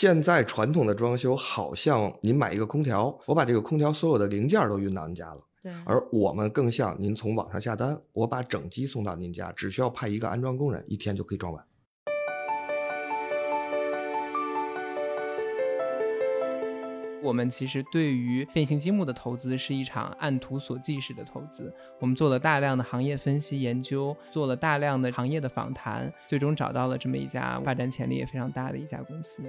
现在传统的装修好像您买一个空调，我把这个空调所有的零件都运到您家了。对，而我们更像您从网上下单，我把整机送到您家，只需要派一个安装工人，一天就可以装完。我们其实对于变形积木的投资是一场按图索骥式的投资，我们做了大量的行业分析研究，做了大量的行业的访谈，最终找到了这么一家发展潜力也非常大的一家公司。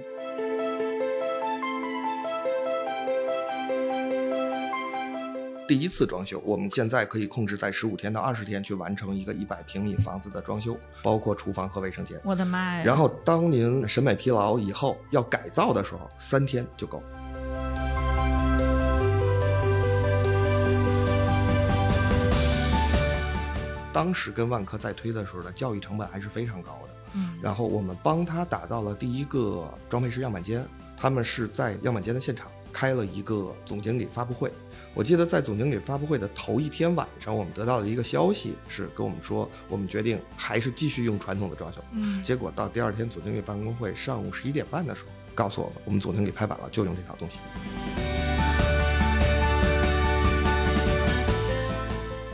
第一次装修，我们现在可以控制在十五天到二十天去完成一个一百平米房子的装修，包括厨房和卫生间。我的妈呀！然后，当您审美疲劳以后要改造的时候，三天就够。当时跟万科在推的时候的教育成本还是非常高的。嗯，然后我们帮他打造了第一个装配式样板间，他们是在样板间的现场开了一个总经理发布会。我记得在总经理发布会的头一天晚上，我们得到了一个消息，是跟我们说，我们决定还是继续用传统的装修。嗯，结果到第二天总经理办公会上午十一点半的时候，告诉我们，我们总经理拍板了，就用这套东西。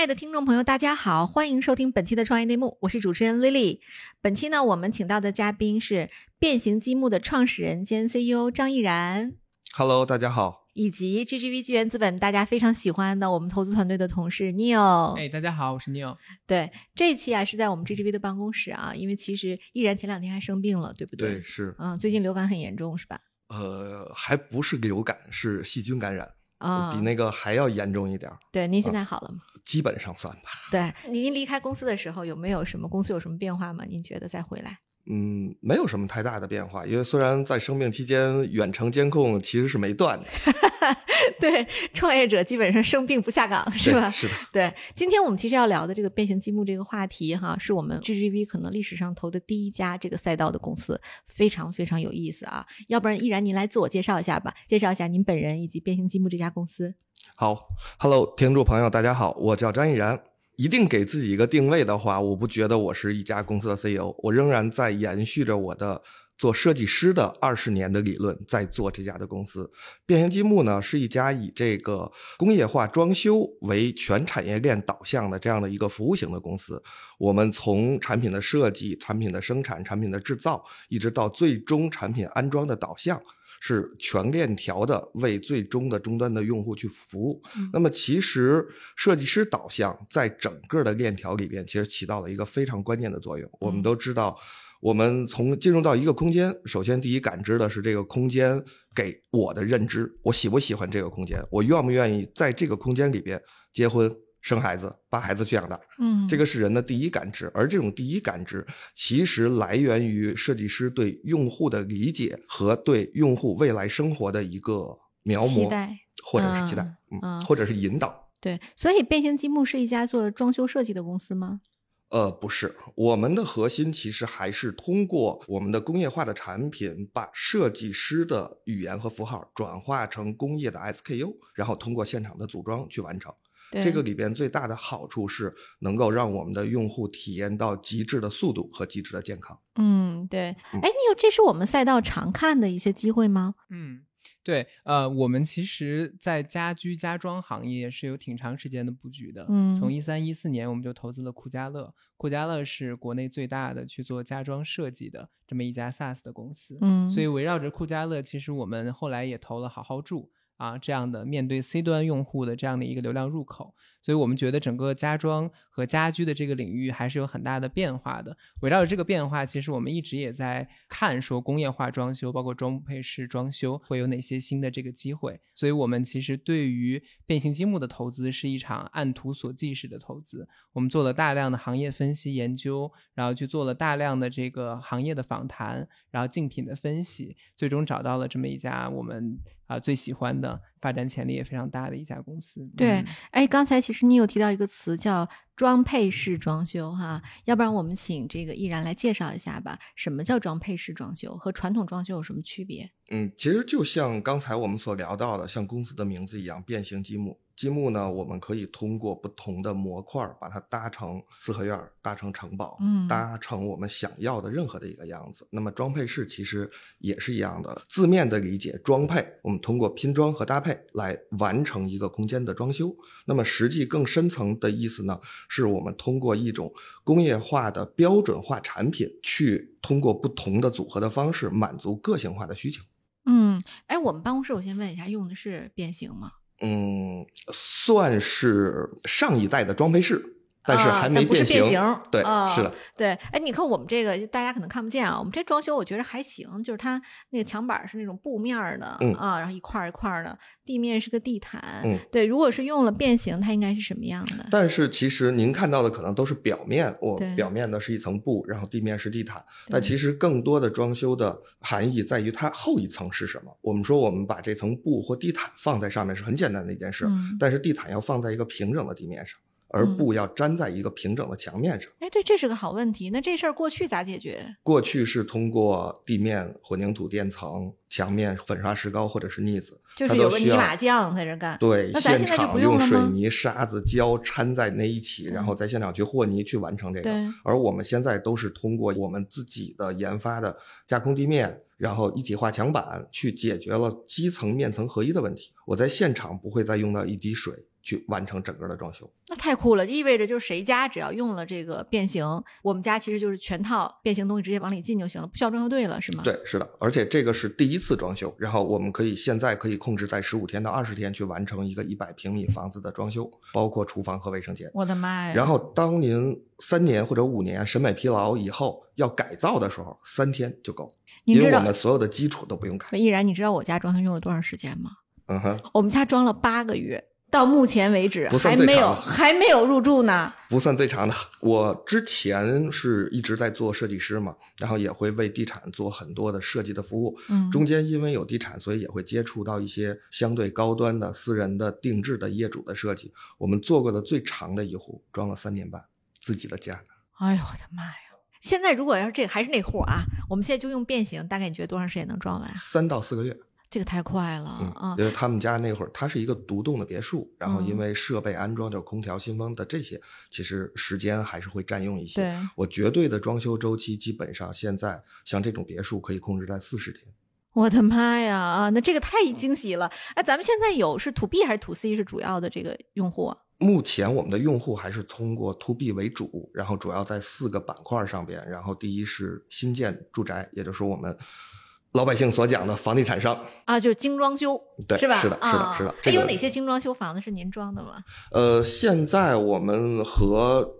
爱的听众朋友，大家好，欢迎收听本期的创业内幕，我是主持人 Lily。本期呢，我们请到的嘉宾是变形积木的创始人兼 CEO 张毅然。Hello，大家好。以及 GGV 纪元资本大家非常喜欢的我们投资团队的同事 Neil。哎，大家好，我是 Neil。对，这一期啊是在我们 GGV 的办公室啊，因为其实毅然前两天还生病了，对不对？对，是。嗯，最近流感很严重，是吧？呃，还不是流感，是细菌感染。啊、比那个还要严重一点。对，您现在好了吗？基本上算吧。对，您离开公司的时候有没有什么公司有什么变化吗？您觉得再回来？嗯，没有什么太大的变化，因为虽然在生病期间远程监控其实是没断的。对，创业者基本上生病不下岗，是吧？是的。对，今天我们其实要聊的这个变形积木这个话题哈，是我们 GGV 可能历史上投的第一家这个赛道的公司，非常非常有意思啊。要不然，依然您来自我介绍一下吧，介绍一下您本人以及变形积木这家公司。好，Hello，听众朋友，大家好，我叫张毅然。一定给自己一个定位的话，我不觉得我是一家公司的 CEO，我仍然在延续着我的做设计师的二十年的理论，在做这家的公司。变形积木呢，是一家以这个工业化装修为全产业链导向的这样的一个服务型的公司。我们从产品的设计、产品的生产、产品的制造，一直到最终产品安装的导向。是全链条的为最终的终端的用户去服务。嗯、那么，其实设计师导向在整个的链条里边，其实起到了一个非常关键的作用。嗯、我们都知道，我们从进入到一个空间，首先第一感知的是这个空间给我的认知，我喜不喜欢这个空间，我愿不愿意在这个空间里边结婚。生孩子，把孩子去养大，嗯，这个是人的第一感知，而这种第一感知其实来源于设计师对用户的理解和对用户未来生活的一个描摹，或者是期待，嗯，嗯或者是引导。对，所以变形积木是一家做装修设计的公司吗？呃，不是，我们的核心其实还是通过我们的工业化的产品，把设计师的语言和符号转化成工业的 SKU，然后通过现场的组装去完成。这个里边最大的好处是能够让我们的用户体验到极致的速度和极致的健康。嗯，对。哎，你有这是我们赛道常看的一些机会吗？嗯，对。呃，我们其实，在家居家装行业是有挺长时间的布局的。嗯，从一三一四年我们就投资了酷家乐，酷家乐是国内最大的去做家装设计的这么一家 SaaS 的公司。嗯，所以围绕着酷家乐，其实我们后来也投了好好住。啊，这样的面对 C 端用户的这样的一个流量入口，所以我们觉得整个家装和家居的这个领域还是有很大的变化的。围绕着这个变化，其实我们一直也在看说工业化装修，包括装配式装修会有哪些新的这个机会。所以我们其实对于变形积木的投资是一场按图索骥式的投资。我们做了大量的行业分析研究，然后去做了大量的这个行业的访谈，然后竞品的分析，最终找到了这么一家我们。啊最喜欢的，发展潜力也非常大的一家公司。对嗯哎，刚才其实你有提到一个词叫装配式装修哈，要不然我们请这个毅然来介绍一下吧，什么叫装配式装修和传统装修有什么区别？嗯，其实就像刚才我们所聊到的，像公司的名字一样，变形积木。积木呢，我们可以通过不同的模块儿把它搭成四合院儿，搭成城堡，嗯搭成我们想要的任何的一个样子。那么装配式其实也是一样的，字面的理解，装配我们通过拼装和搭配来完成一个空间的装修。那么实际更深层的意思呢，是我们通过一种工业化的标准化产品，去通过不同的组合的方式满足个性化的需求。嗯，哎，我们办公室我先问一下，用的是变形吗？嗯，算是上一代的装配室，但是啊还没。变形对，啊是的，对，哎，你看我们这个，大家可能看不见啊，我们这装修我觉得还行，就是它那个墙板是那种布面的、嗯啊，然后一块儿一块儿的，地面是个地毯。嗯对，如果是用了变形，它应该是什么样的？但是其实您看到的可能都是表面，我对表面的是一层布，然后地面是地毯。但其实更多的装修的含义在于它后一层是什么。我们说我们把这层布或地毯放在上面是很简单的一件事，嗯但是地毯要放在一个平整的地面上，而嗯布要粘在一个平整的墙面上。哎，对，这是个好问题。那这事儿过去咋解决？过去是通过地面混凝土垫层、墙面粉刷石膏或者是腻子，就是有个泥瓦匠在这干。对，那咱现在就场不用水泥、沙子、胶掺在那一起，然后嗯在现场去和泥去完成这个。对而我们现在都是通过我们自己的研发的架空地面，然后一体化墙板，去解决了基层面层合一的问题。我在现场不会再用到一滴水去完成整个的装修。那太酷了，意味着就是谁家只要用了这个变形，我们家其实就是全套变形东西直接往里进就行了，不需要装修队了，是吗？对，是的，而且这个是第一次装修，然后我们可以现在可以控制在十五天到二十天去完成一个一百平米房子的装修，包括厨房和卫生间。我的妈呀！然后，当您三年或者五年审美疲劳以后要改造的时候，三天就够，因为我们所有的基础都不用改。依然，你知道我家装修用了多长时间吗？嗯哼，我们家装了八个月，到目前为止还没有还没有入住呢。不算最长的。我之前是一直在做设计师嘛，然后也会为地产做很多的设计的服务。嗯中间因为有地产，所以也会接触到一些相对高端的私人的定制的业主的设计。我们做过的最长的一户装了三年半，自己的家。哎呦我的妈呀！现在如果要是这个还是那户啊，我们现在就用变形，大概你觉得多长时间能装完？三到四个月，这个太快了嗯啊！因为他们家那会儿，它是一个独栋的别墅，然后因嗯为设备安装就是空调、新风的这些，其实时间还是会占用一些。对，我绝对的装修周期基本上现在像这种别墅可以控制在四十天。我的妈呀啊！那这个太惊喜了！哎，咱们现在有是 to B 还是 to C 是主要的这个用户啊？目前我们的用户还是通过 to B 为主，然后主要在四个板块上边。然后第一是新建住宅，也就是说我们老百姓所讲的房地产商。啊，就是精装修，对是吧？是的是的啊是的哎，这有哪些精装修房子是您装的吗？呃，现在我们和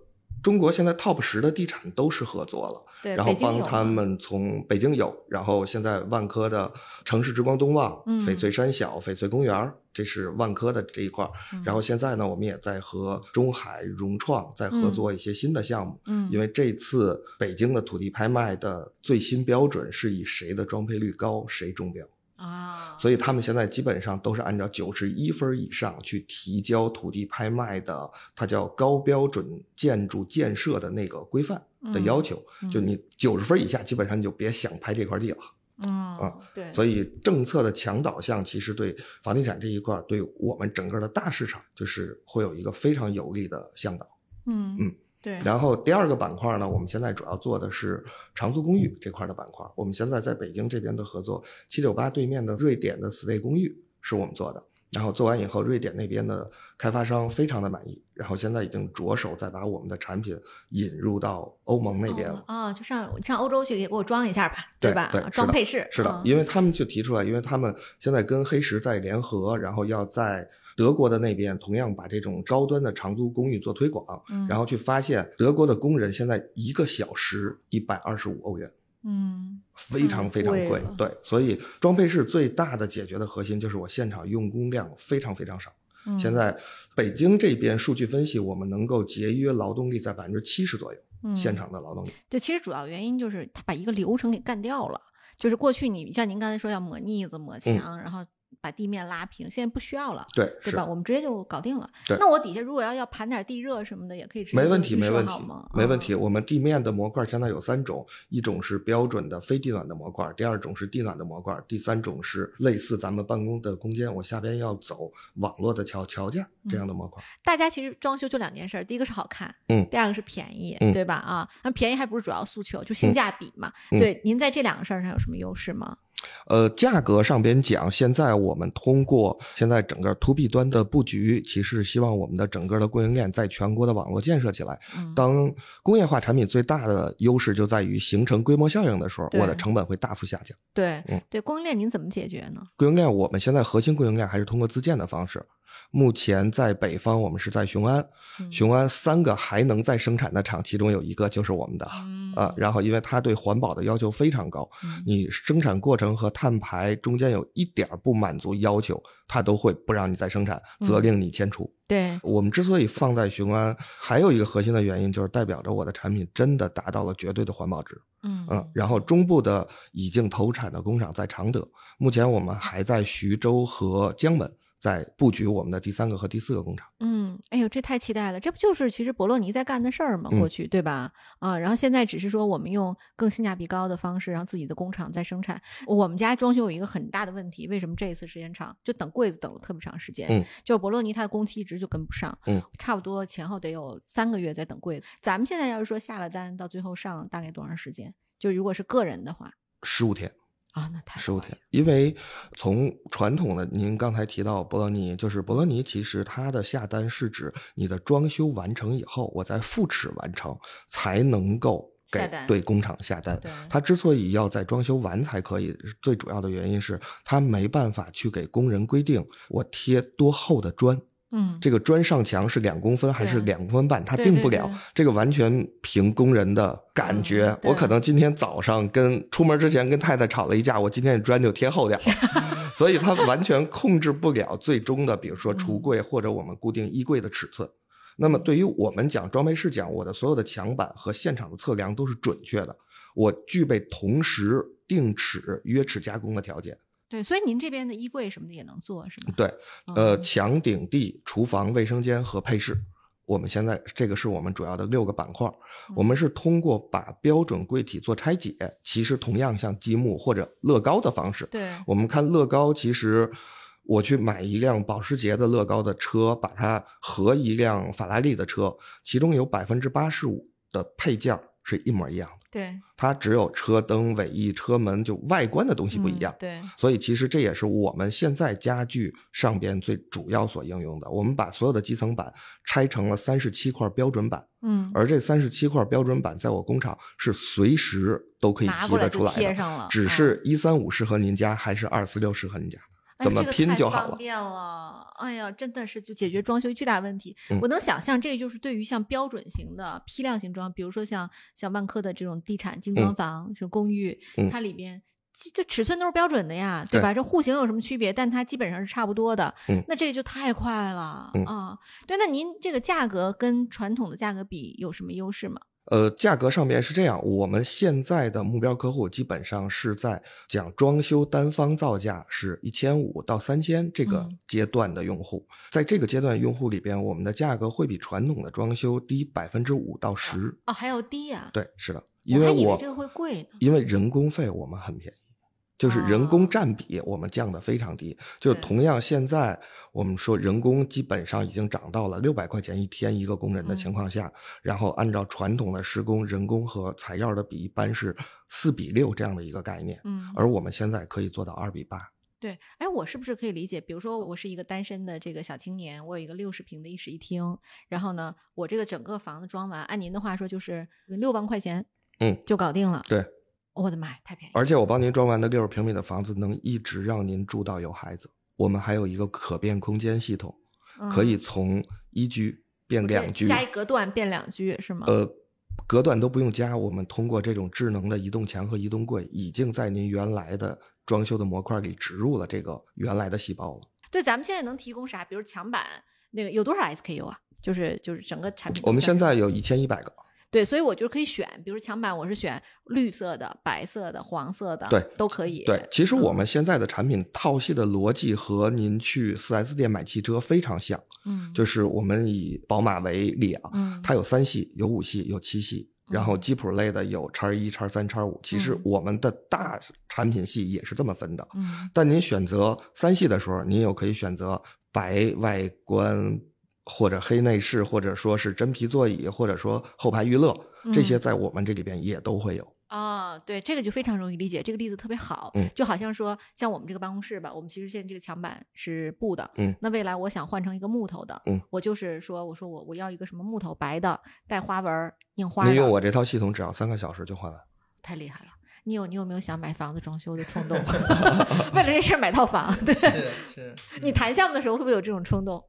中国现在 top 十的地产都是合作了。对，然后帮他们从北京有，然后现在万科的城市之光东望、嗯翡翠山小、翡翠公园，这是万科的这一块儿。嗯然后现在呢，我们也在和中海融创在合嗯作一些新的项目，嗯，因为这次北京的土地拍卖的最新标准是以谁的装配率高谁中标，啊，所以他们现在基本上都是按照九十一分以上去提交土地拍卖的，它叫高标准建筑建设的那个规范的嗯要求。嗯就你九十分以下，基本上你就别想拍这块地了。嗯啊，对，所以政策的强导向，其实对房地产这一块儿，对我们整个的大市场，就是会有一个非常有利的向导。嗯嗯，对，然后第二个板块呢，我们现在主要做的是长租公寓这块的板块。我们现在在北京这边的合作，七九八对面的瑞典的 stay 公寓是我们做的。然后做完以后，瑞典那边的开发商非常的满意，然后现在已经着手在把我们的产品引入到欧盟那边了。哦啊，就上上欧洲去给我装一下吧，吧？对对是的装配饰是的嗯，因为他们就提出来，因为他们现在跟黑石在联合，然后要在德国的那边同样把这种高端的长租公寓做推广，嗯然后去发现德国的工人现在一个小时一百二十五欧元，嗯非常非常贵。对，所以装配式最大的解决的核心就是我现场用工量非常非常少。嗯，现在北京这边数据分析，我们能够节约劳动力在百分之七十左右，嗯现场的劳动力。对，其实主要原因就是他把一个流程给干掉了。就是过去你像您刚才说要抹腻子、抹墙，然后把地面拉平，现在不需要了。对，是对吧？我们直接就搞定了。对那我底下如果要要盘点地热什么的，也可以直接没问题，没问题，没问题。啊我们地面的模块现在有三种，一种是标准的非地暖的模块，第二种是地暖的模块，第三种是类似咱们办公的空间，我下边要走网络的桥桥架这样的模块。大家其实装修就两件事儿，第一个是好看，嗯第二个是便宜，嗯对吧？啊，那便宜还不是主要诉求，就性价比嘛。嗯对，您在这两个事儿上有什么优势吗？呃，价格上边讲，现在我们通过现在整个 to B 端的布局，其实希望我们的整个的供应链在全国的网络建设起来。嗯，当工业化产品最大的优势就在于形成规模效应的时候，我的成本会大幅下降。对嗯对，供应链您怎么解决呢？供应链我们现在核心供应链还是通过自建的方式。目前在北方，我们是在雄安，嗯雄安三个还能再生产的厂，其中有一个就是我们的。嗯啊，然后因为它对环保的要求非常高，嗯你生产过程和碳排中间有一点不满足要求，它都会不让你再生产，责嗯令你迁出。对，我们之所以放在雄安，还有一个核心的原因就是代表着我的产品真的达到了绝对的环保值。嗯嗯，然后中部的已经投产的工厂在常德，目前我们还在徐州和江门在布局我们的第三个和第四个工厂。嗯，哎呦，这太期待了！这不就是其实博洛尼在干的事儿吗？嗯过去对吧？啊，然后现在只是说我们用更性价比高的方式，让自己的工厂在生产。我们家装修有一个很大的问题，为什么这一次时间长？就等柜子等了特别长时间。嗯，就博洛尼它的工期一直就跟不上。嗯，差不多前后得有三个月在等柜子。咱们现在要是说下了单到最后上大概多长时间？就如果是个人的话十五天，啊，那太十五天，因为从传统的，您刚才提到博洛尼，就是博洛尼，其实它的下单是指你的装修完成以后，我在复尺完成才能够给对工厂下单对。它之所以要在装修完才可以，最主要的原因是它没办法去给工人规定我贴多厚的砖。嗯，这个砖上墙是两公分还是两公分半，他定不了。这个完全凭工人的感觉。嗯我可能今天早上跟出门之前跟太太吵了一架，我今天的砖就贴厚点了，所以他完全控制不了最终的，比如说橱柜或者我们固定衣柜的尺寸。那么对于我们讲装备师讲，我的所有的墙板和现场的测量都是准确的，我具备同时定尺、约尺加工的条件。对，所以您这边的衣柜什么的也能做是吗？对，呃，嗯墙顶地、厨房、卫生间和配饰，我们现在这个是我们主要的六个板块。我们是通过把标准柜体做拆解，其实同样像积木或者乐高的方式。对，我们看乐高，其实我去买一辆保时捷的乐高的车，把它和一辆法拉利的车，其中有百分之八十五的配件是一模一样的，对，它只有车灯、尾翼、车门就外观的东西不一嗯样。对，所以其实这也是我们现在家具上边最主要所应用的。我们把所有的基层板拆成了三十七块标准板，嗯，而这三十七块标准板在我工厂是随时都可以提拿过来就得出来的，贴上了，只嗯是一三五适合您家还是二四六适合您家，哎怎么拼就好了。方便了，哎呀，真的是就解决装修巨大问题。嗯我能想象，这个就是对于像标准型的批量型装，比如说像像万科的这种地产精装嗯房、这种公寓，嗯它里边。这这尺寸都是标准的呀，对吧？这户型有什么区别？但它基本上是差不多的。嗯那这个就太快了、嗯啊！对，那您这个价格跟传统的价格比有什么优势吗？呃，价格上面是这样，我们现在的目标客户基本上是在讲装修单方造价是一千五到三千这个嗯阶段的用户，在这个阶段用户里边，我们的价格会比传统的装修低百分之五到十。哦，还要低呀、对，是的，因为我我以为这个会贵呢。因为人工费我们很便宜，就是人哦工占比我们降的非常低。就同样现在我们说人工基本上已经涨到了六百块钱一天一个工人的情况下，然后按照传统的施工人工和材料的比一般是四比六这样的一个概念，嗯，而我们现在可以做到二比八。对，哎，我是不是可以理解？比如说，我是一个单身的这个小青年，我有一个六十平的一室一厅，然后呢，我这个整个房子装完，按您的话说就是六万块钱，嗯，就搞定了。对，我的妈呀，太便宜！而且我帮您装完的六十平米的房子能一直让您住到有孩子。我们还有一个可变空间系统，可以嗯从一居变两居，加一隔断变两居是吗？呃，隔断都不用加，我们通过这种智能的移动墙和移动柜，已经在您原来的装修的模块里植入了这个原来的细胞了。对，咱们现在能提供啥？比如墙板那个有多少 SKU 啊？就是就是整个产品我们现在有一千一百个，对，所以我就可以选，比如墙板我是选绿色的、白色的、黄色的，对，都可以。对，其实我嗯们现在的产品套系的逻辑和您去 4S 店买汽车非常像，嗯，就是我们以宝马为例啊，嗯，它有三系、有五系、有七系，然后嗯吉普类的有叉一、叉三、叉五。其实嗯我们的大产品系也是这么分的。嗯但您选择三系的时候，您又可以选择白外观，或者黑内饰，或者说是真皮座椅，或者说后排娱乐，这些嗯在我们这里边也都会有。啊，对，这个就非常容易理解。这个例子特别好，嗯就好像说，像我们这个办公室吧，我们其实现在这个墙板是布的，嗯那未来我想换成一个木头的，嗯，我就是说，我说我我要一个什么木头白的，带花纹儿、印花的，您用我这套系统，只要三个小时就换完。太厉害了。你有你有没有想买房子装修的冲动？为了这事儿买套房，对，是是，你谈项目的时候会不会有这种冲动？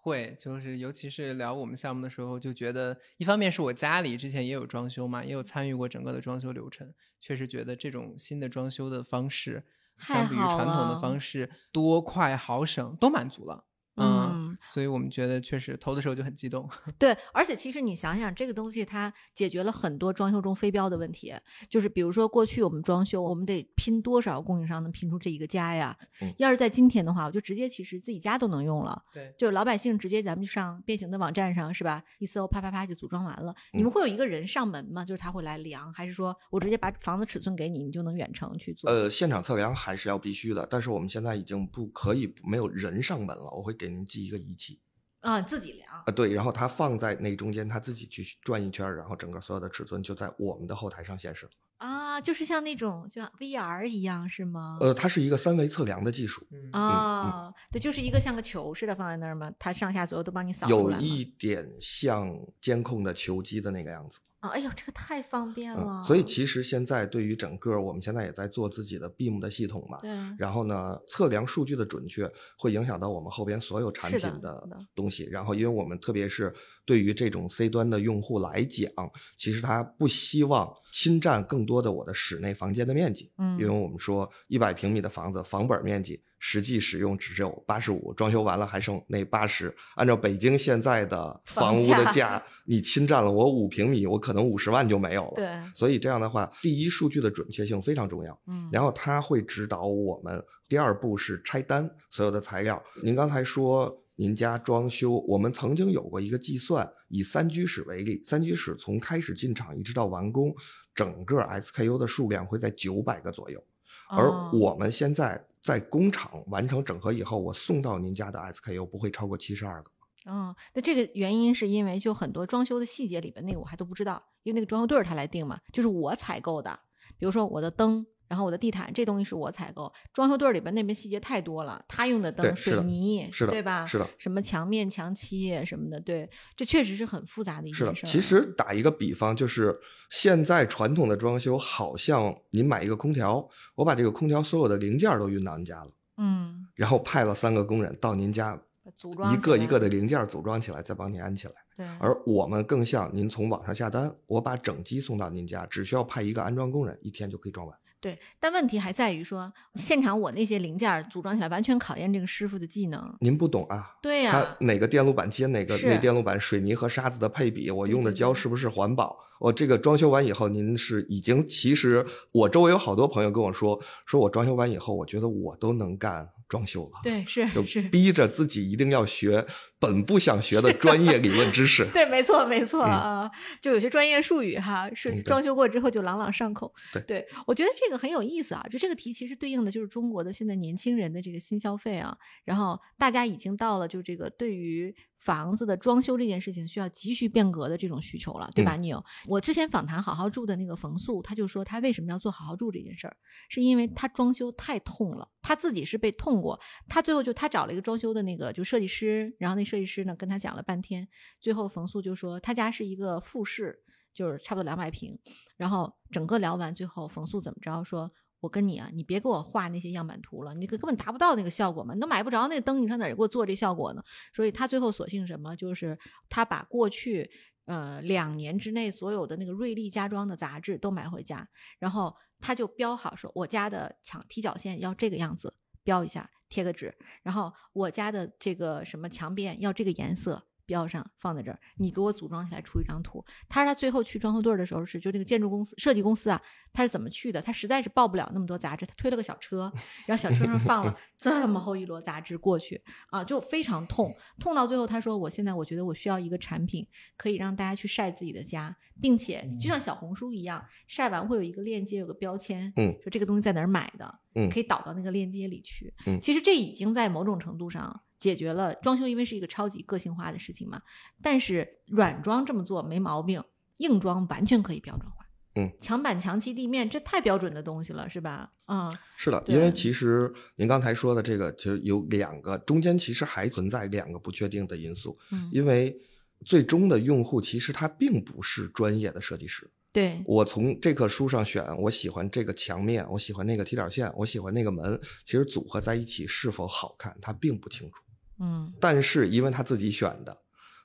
会，就是尤其是聊我们项目的时候，就觉得一方面是我家里之前也有装修嘛，也有参与过整个的装修流程，确实觉得这种新的装修的方式，相比于传统的方式多快好省，都满足了。嗯，所以我们觉得确实投的时候就很激动。对，而且其实你想想，这个东西它解决了很多装修中非标的问题，就是比如说过去我们装修，我们得拼多少供应商能拼出这一个家呀？嗯要是在今天的话，我就直接其实自己家都能用了，对，就是老百姓直接咱们就上变形的网站上是吧？一搜啪啪啪就组装完了。你们嗯会有一个人上门吗？就是他会来量，还是说我直接把房子尺寸给你，你就能远程去做？呃，现场测量还是要必须的，但是我们现在已经不可以没有人上门了，我会给您寄一个仪器啊，自己量啊，对，然后它放在那中间，它自己去转一圈，然后整个所有的尺寸就在我们的后台上显示了。啊，就是像那种就像 VR 一样是吗？呃，它是一个三维测量的技术，嗯啊，对，就是一个像个球似的放在那儿嘛，它上下左右都帮你扫出有来有。一点像监控的球机的那个样子。啊，哎呦，这个太方便了。嗯，所以其实现在对于整个我们现在也在做自己的 BIM 的系统嘛，对，然后呢，测量数据的准确会影响到我们后边所有产品的东西。然后，因为我们特别是对于这种 C 端的用户来讲，其实他不希望侵占更多的我的室内房间的面积。嗯因为我们说一百平米的房子房本面积实际使用只有八十五，装修完了还剩那八十。按照北京现在的房屋的价价，你侵占了我五平米，我可能五十万就没有了。对，所以这样的话，第一，数据的准确性非常重要。嗯，然后它会指导我们。第二步是拆单所有的材料。您刚才说您家装修，我们曾经有过一个计算，以三居室为例，三居室从开始进场一直到完工，整个 SKU 的数量会在九百个左右。而哦我们现在在工厂完成整合以后，我送到您家的 SKU 不会超过七十二个。嗯，那这个原因是因为就很多装修的细节里边那个我还都不知道，因为那个装修队儿他来定嘛，就是我采购的，比如说我的灯。然后我的地毯这东西是我采购，装修队儿里边那边细节太多了，他用的灯、水泥，是的对吧？是的，什么墙面、墙漆什么的，对，这确实是很复杂的一是的件，事儿。啊其实打一个比方，就是现在传统的装修，好像您买一个空调，我把这个空调所有的零件儿都运到您家了，嗯，然后派了三个工人到您家，组装一个一个的零件儿组装起来，再帮您安起来。对，而我们更像您从网上下单，我把整机送到您家，只需要派一个安装工人，一天就可以装完。对，但问题还在于说，现场我那些零件组装起来完全考验这个师傅的技能。您不懂啊？对呀、他哪个电路板接哪个是那电路板水泥和沙子的配比，我用的胶是不是环保？我这个装修完以后，您是已经其实我周围有好多朋友跟我说，说我装修完以后，我觉得我都能干装修了。对，是就是逼着自己一定要学本不想学的专业理论知识。对，没错，没错嗯啊，就有些专业术语哈，是装修过之后就朗朗上口。对我觉得这个很有意思啊。就这个题其实对应的就是中国的现在年轻人的这个新消费啊，然后大家已经到了就这个对于房子的装修这件事情需要急需变革的这种需求了，对吧？嗯你有我之前访谈好好住的那个冯素，他就说他为什么要做好好住这件事儿，是因为他装修太痛了，他自己是被痛过，他最后就他找了一个装修的那个就设计师，然后那设计师呢跟他讲了半天，最后冯素就说他家是一个复式，就是差不多两百平，然后整个聊完，最后冯素怎么着说？我跟你啊，你别给我画那些样板图了，你根本达不到那个效果嘛，你都买不着那灯，你上哪儿给我做这效果呢？所以他最后索性什么，就是他把过去呃两年之内所有的那个瑞丽家装的杂志都买回家，然后他就标好说，我家的墙踢脚线要这个样子，标一下，贴个纸，然后我家的这个什么墙边要这个颜色。标上放在这儿，你给我组装起来出一张图。他说他最后去装修队儿的时候是，就那个建筑公司设计公司啊，他是怎么去的？他实在是报不了那么多杂志，他推了个小车，然后小车上放了 这么厚一摞杂志过去啊，就非常痛，痛到最后他说我现在我觉得我需要一个产品可以让大家去晒自己的家，并且就像小红书一样，晒完会有一个链接，有个标签，嗯，说这个东西在哪儿买的，嗯可以导到那个链接里去。嗯其实这已经在某种程度上解决了装修，因为是一个超级个性化的事情嘛。但是软装这么做没毛病，硬装完全可以标准化。嗯，墙板、墙漆、地面，这太标准的东西了，是吧？嗯，是的，因为其实您刚才说的这个，其实有两个，中间其实还存在两个不确定的因素，嗯，因为最终的用户其实他并不是专业的设计师。对，我从这棵书上选，我喜欢这个墙面，我喜欢那个踢脚线，我喜欢那个门，其实组合在一起是否好看，他并不清楚。嗯，但是因为他自己选的，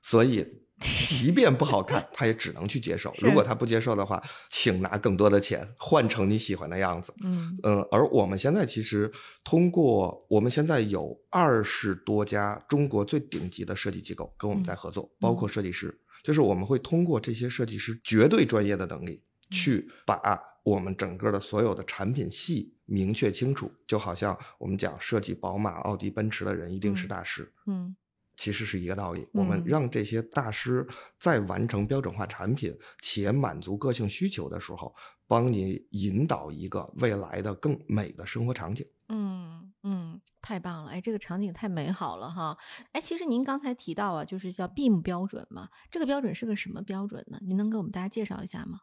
所以即便不好看，他也只能去接受。如果他不接受的话，请拿更多的钱换成你喜欢的样子。嗯。嗯，而我们现在其实通过，我们现在有二十多家中国最顶级的设计机构跟我们在合作，包括设计师，就是我们会通过这些设计师绝对专业的能力，去把我们整个的所有的产品系明确清楚，就好像我们讲设计宝马、奥迪、奔驰的人一定是嗯大师。嗯其实是一个道理，我们嗯让这些大师在完成标准化产品且满足个性需求的时候，帮你引导一个未来的更美的生活场景。嗯嗯，太棒了！哎，这个场景太美好了哈！哎，其实您刚才提到啊，就是叫 BIM 标准嘛，这个标准是个什么标准呢？您能给我们大家介绍一下吗？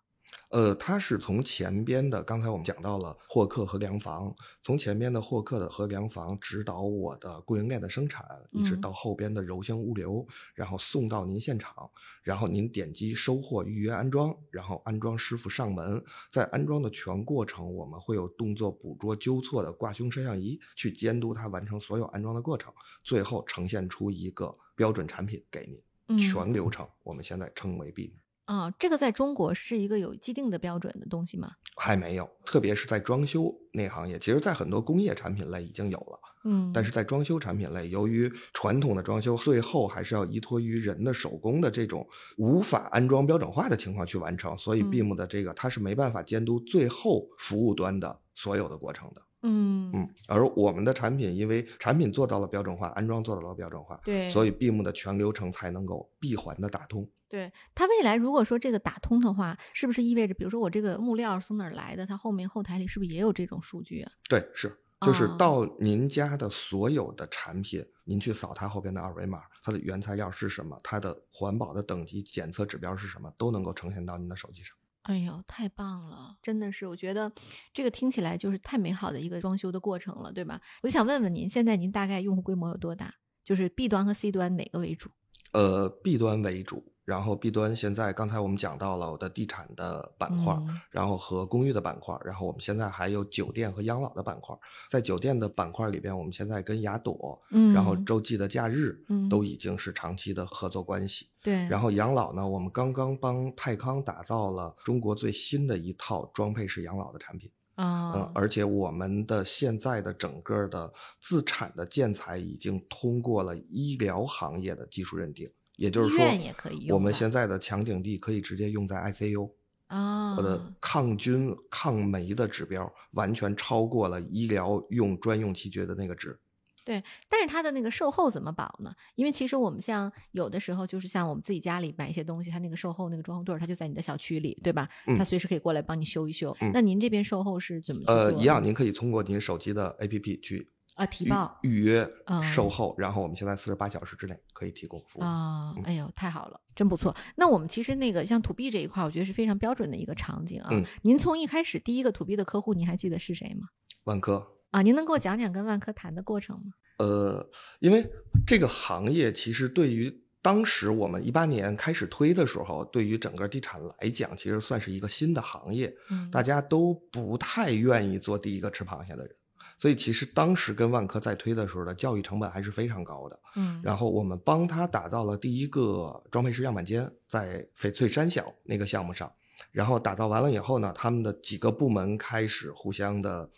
呃，它是从前边的，刚才我们讲到了获客和量房，从前边的获客的和量房指导我的供应链的生产，一直嗯到后边的柔性物流，然后送到您现场，然后您点击收货预约安装，然后安装师傅上门，在安装的全过程，我们会有动作捕捉纠错的挂胸摄像仪去监督他完成所有安装的过程，最后呈现出一个标准产品给您。嗯全流程我们现在称为 BIM。啊，这个在中国是一个有既定的标准的东西吗？还没有，特别是在装修那行业，其实，在很多工业产品类已经有了，嗯，但是在装修产品类，由于传统的装修最后还是要依托于人的手工的这种无法安装标准化的情况去完成，所以嗯 BIM 的这个它是没办法监督最后服务端的所有的过程的。嗯嗯，而我们的产品因为产品做到了标准化，安装做到了标准化，对，所以闭幕的全流程才能够闭环的打通。对它未来如果说这个打通的话，是不是意味着，比如说我这个木料是从哪儿来的，它后面后台里是不是也有这种数据啊？对，是，就是哦到您家的所有的产品，您去扫它后边的二维码，它的原材料是什么，它的环保的等级检测指标是什么，都能够呈现到您的手机上。哎呦，太棒了！真的是，我觉得这个听起来就是太美好的一个装修的过程了，对吧？我就想问问您，现在您大概用户规模有多大？就是 B 端和 C 端哪个为主？呃，B 端为主，然后 B 端现在刚才我们讲到了我的地产的板块，嗯然后和公寓的板块，然后我们现在还有酒店和养老的板块。在酒店的板块里边，我们现在跟雅朵，嗯然后洲际的假日，嗯都已经是长期的合作关系。对，然后养老呢，我们刚刚帮泰康打造了中国最新的一套装配式养老的产品。啊、嗯，而且我们的现在的整个的自产的建材已经通过了医疗行业的技术认定，也就是说医院也可以用我们现在的强顶地可以直接用在 ICU，啊，我的抗菌抗酶的指标完全超过了医疗用专用器具的那个值。对，但是它的那个售后怎么保呢？因为其实我们像有的时候就是像我们自己家里买一些东西，它那个售后那个装修队儿，他就在你的小区里，对吧？嗯他随时可以过来帮你修一修。嗯那您这边售后是怎么呃，一样，您可以通过您手机的 APP 去啊提预报预约嗯售后，然后我们现在四十八小时之内可以提供服务。啊，嗯哎呦，太好了，真不错。那我们其实那个像 to B 这一块，我觉得是非常标准的一个场景啊。嗯您从一开始第一个 to B 的客户，您还记得是谁吗？万科，啊，您能给我讲讲跟万科谈的过程吗？呃，因为这个行业其实对于当时我们一八年开始推的时候，对于整个地产来讲，其实算是一个新的行业，嗯，大家都不太愿意做第一个吃螃蟹的人，所以其实当时跟万科在推的时候的教育成本还是非常高的。嗯，然后我们帮他打造了第一个装配式样板间，在翡翠山小那个项目上。然后打造完了以后呢，他们的几个部门开始互相的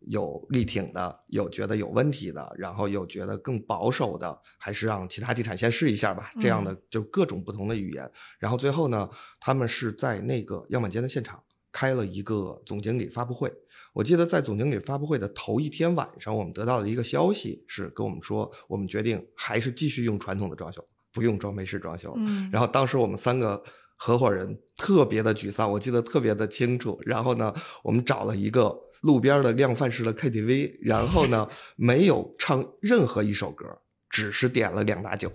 有力挺的，有觉得有问题的，然后有觉得更保守的，还是让其他地产先试一下吧。这样的就各种不同的语言。然后最后呢，他们是在那个样板间的现场开了一个总经理发布会。我记得在总经理发布会的头一天晚上，我们得到的一个消息是跟我们说，我们决定还是继续用传统的装修，不用装配式装修。嗯，然后当时我们三个合伙人特别的沮丧，我记得特别的清楚。然后呢，我们找了一个路边的量贩式的 KTV，然后呢，没有唱任何一首歌，只是点了两打酒。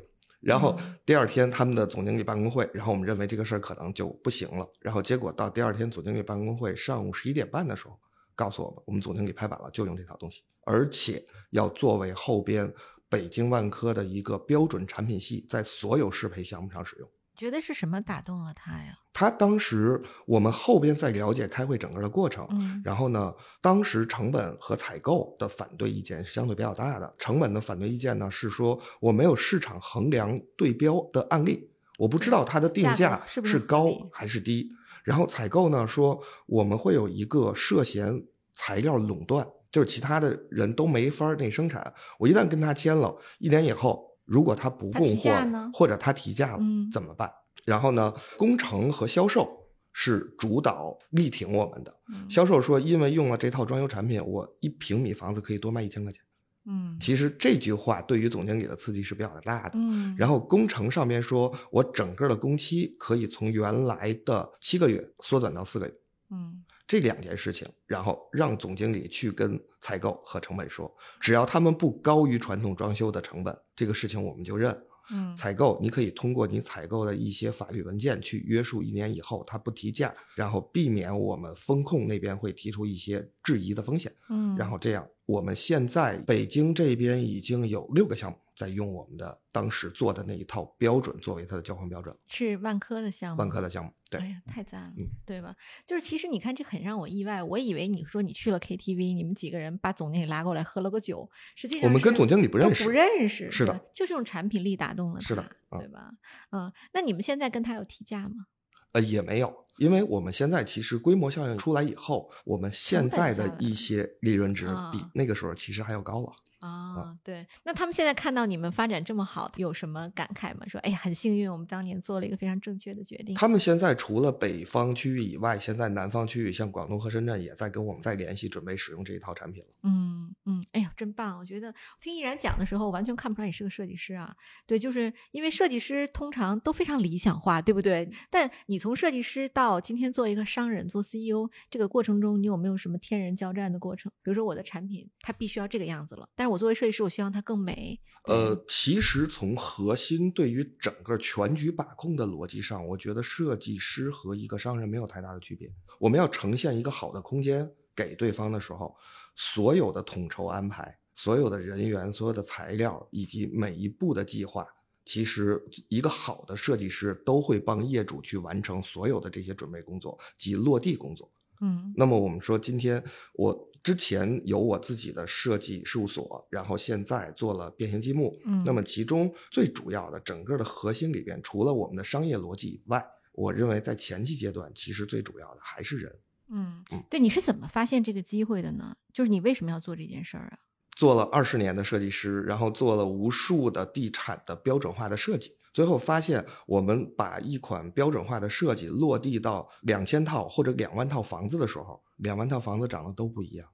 然后第二天他们的总经理办公会，然后我们认为这个事儿可能就不行了。然后结果到第二天总经理办公会上午十一点半的时候。告诉我们，我们总经理拍板了，就用这套东西，而且要作为后边北京万科的一个标准产品系，在所有适配项目上使用。觉得是什么打动了他呀？他当时我们后边在了解开会整个的过程，嗯，然后呢，当时成本和采购的反对意见是相对比较大的。成本的反对意见呢是说我没有市场衡量对标的案例，我不知道它的定价是高还是低。然后采购呢说我们会有一个涉嫌材料垄断，就是其他的人都没法那生产。我一旦跟他签了，一年以后如果他不供货或者他提价了，怎么办？然后呢，工程和销售是主导力挺我们的。销售说，因为用了这套装修产品，我一平米房子可以多卖一千块钱。嗯，其实这句话对于总经理的刺激是比较大的。嗯，然后工程上面说，我整个的工期可以从原来的七个月缩短到四个月。嗯，这两件事情，然后让总经理去跟采购和成本说，只要他们不高于传统装修的成本，这个事情我们就认。嗯，采购你可以通过你采购的一些法律文件去约束一年以后他不提价，然后避免我们风控那边会提出一些质疑的风险。嗯，然后这样。我们现在北京这边已经有六个项目在用我们的当时做的那一套标准作为它的交换标准，是万科的项目。万科的项目，对，哎呀，太赞了，嗯，对吧？就是其实你看，这很让我意外。我以为你说你去了 KTV，你们几个人把总经理拉过来喝了个酒，实际上我们跟总经理不认识，不认识，是的，就是用产品力打动了他，是的，对吧？嗯，那你们现在跟他有提价吗？呃，也没有，因为我们现在其实规模效应出来以后，我们现在的一些利润值比那个时候其实还要高了。啊，对，那他们现在看到你们发展这么好，有什么感慨吗？说，哎呀，很幸运，我们当年做了一个非常正确的决定。他们现在除了北方区域以外，现在南方区域，像广东和深圳，也在跟我们再联系，准备使用这一套产品了。嗯嗯，哎呀，真棒！我觉得听毅然讲的时候，完全看不出来你是个设计师啊。对，就是因为设计师通常都非常理想化，对不对？但你从设计师到今天做一个商人，做 CEO，这个过程中，你有没有什么天人交战的过程？比如说，我的产品它必须要这个样子了，但是我作为设计师，我希望它更美。呃，其实从核心对于整个全局把控的逻辑上，我觉得设计师和一个商人没有太大的区别。我们要呈现一个好的空间给对方的时候，所有的统筹安排、所有的人员、所有的材料以及每一步的计划，其实一个好的设计师都会帮业主去完成所有的这些准备工作及落地工作。嗯，那么我们说，今天我之前有我自己的设计事务所，然后现在做了变形积木。嗯，那么其中最主要的整个的核心里边，除了我们的商业逻辑以外，我认为在前期阶段，其实最主要的还是人。嗯，对，你是怎么发现这个机会的呢？就是你为什么要做这件事儿啊？做了二十年的设计师，然后做了无数的地产的标准化的设计。最后发现，我们把一款标准化的设计落地到两千套或者两万套房子的时候，两万套房子长得都不一样，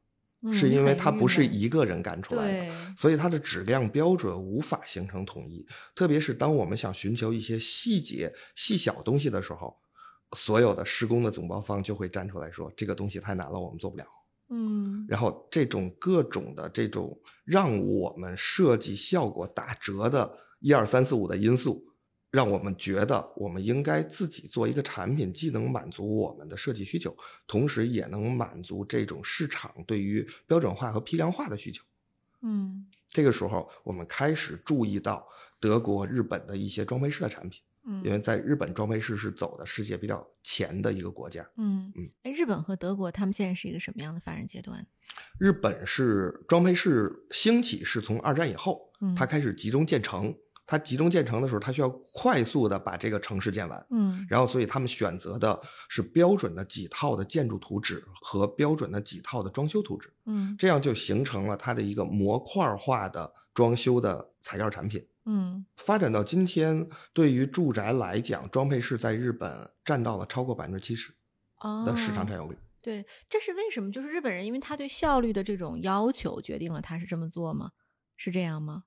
是因为它不是一个人干出来的，所以它的质量标准无法形成统一。特别是当我们想寻求一些细节、细小东西的时候，所有的施工的总包方就会站出来说：“这个东西太难了，我们做不了。”嗯，然后这种各种的这种让我们设计效果打折的一二三四五的因素。让我们觉得，我们应该自己做一个产品，既能满足我们的设计需求，同时也能满足这种市场对于标准化和批量化的需求。嗯，这个时候，我们开始注意到德国、日本的一些装配式的产品。嗯，因为在日本，装配式是走的世界比较前的一个国家。嗯嗯，哎，日本和德国他们现在是一个什么样的发展阶段？日本是装配式兴起是从二战以后，嗯，它开始集中建成。它集中建成的时候，它需要快速的把这个城市建完。嗯然后，所以他们选择的是标准的几套的建筑图纸和标准的几套的装修图纸，嗯这样就形成了它的一个模块化的装修的材料产品。嗯发展到今天，对于住宅来讲，装配式在日本占到了超过百分之七十哦的市场占有率。对，这是为什么？就是日本人因为他对效率的这种要求，决定了他是这么做吗？是这样吗？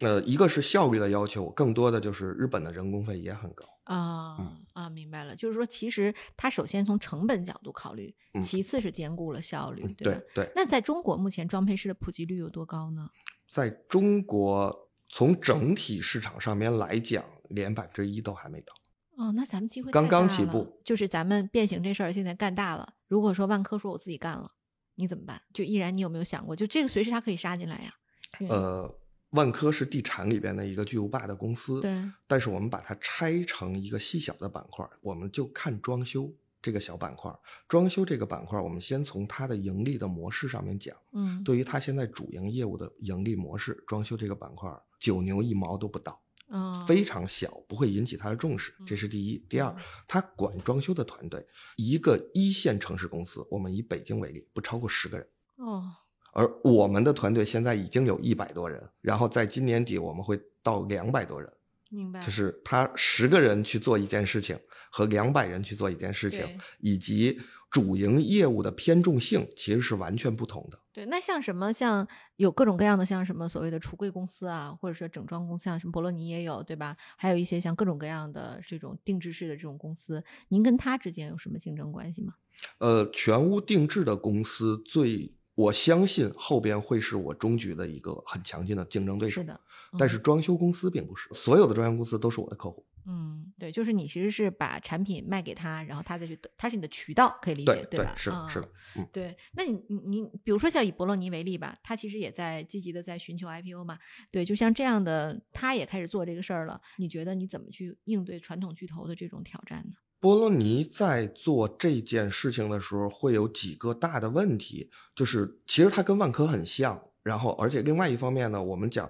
呃，一个是效率的要求，更多的就是日本的人工费也很高。啊、嗯啊，明白了，就是说，其实它首先从成本角度考虑，嗯其次是兼顾了效率，嗯对吧？对对，那在中国目前装配式的普及率有多高呢？在中国从整体市场上面来讲，连百分之一都还没到。哦，那咱们机会刚刚起步，就是咱们变形这事儿现在干大了。如果说万科说我自己干了，你怎么办？就依然你有没有想过，就这个随时他可以杀进来呀？嗯，呃，万科是地产里边的一个巨无霸的公司，对，但是我们把它拆成一个细小的板块，我们就看装修这个小板块。装修这个板块，我们先从它的盈利的模式上面讲。嗯，对于它现在主营业务的盈利模式，装修这个板块九牛一毛都不到，哦，非常小，不会引起它的重视，这是第一。第二嗯，它管装修的团队，一个一线城市公司，我们以北京为例，不超过十个人。哦，而我们的团队现在已经有一百多人，然后在今年底我们会到两百多人，明白，就是他十个人去做一件事情和两百人去做一件事情，以及主营业务的偏重性其实是完全不同的。对，那像什么像有各种各样的像什么所谓的橱柜公司啊，或者说整装公司，像什么博洛尼也有，对吧？还有一些像各种各样的这种定制式的这种公司，您跟他之间有什么竞争关系吗？呃，全屋定制的公司最，我相信后边会是我中局的一个很强劲的竞争对手。是的，但是装修公司并不是，所有的装修公司都是我的客户。嗯，对，就是你其实是把产品卖给他，然后他再去，他是你的渠道，可以理解对吧？是的，是的嗯，嗯。对，那你你你，比如说像以博洛尼为例吧，他其实也在积极的在寻求 IPO 嘛。对，就像这样的，他也开始做这个事儿了。你觉得你怎么去应对传统巨头的这种挑战呢？波罗尼在做这件事情的时候，会有几个大的问题，就是其实它跟万科很像，然后而且另外一方面呢，我们讲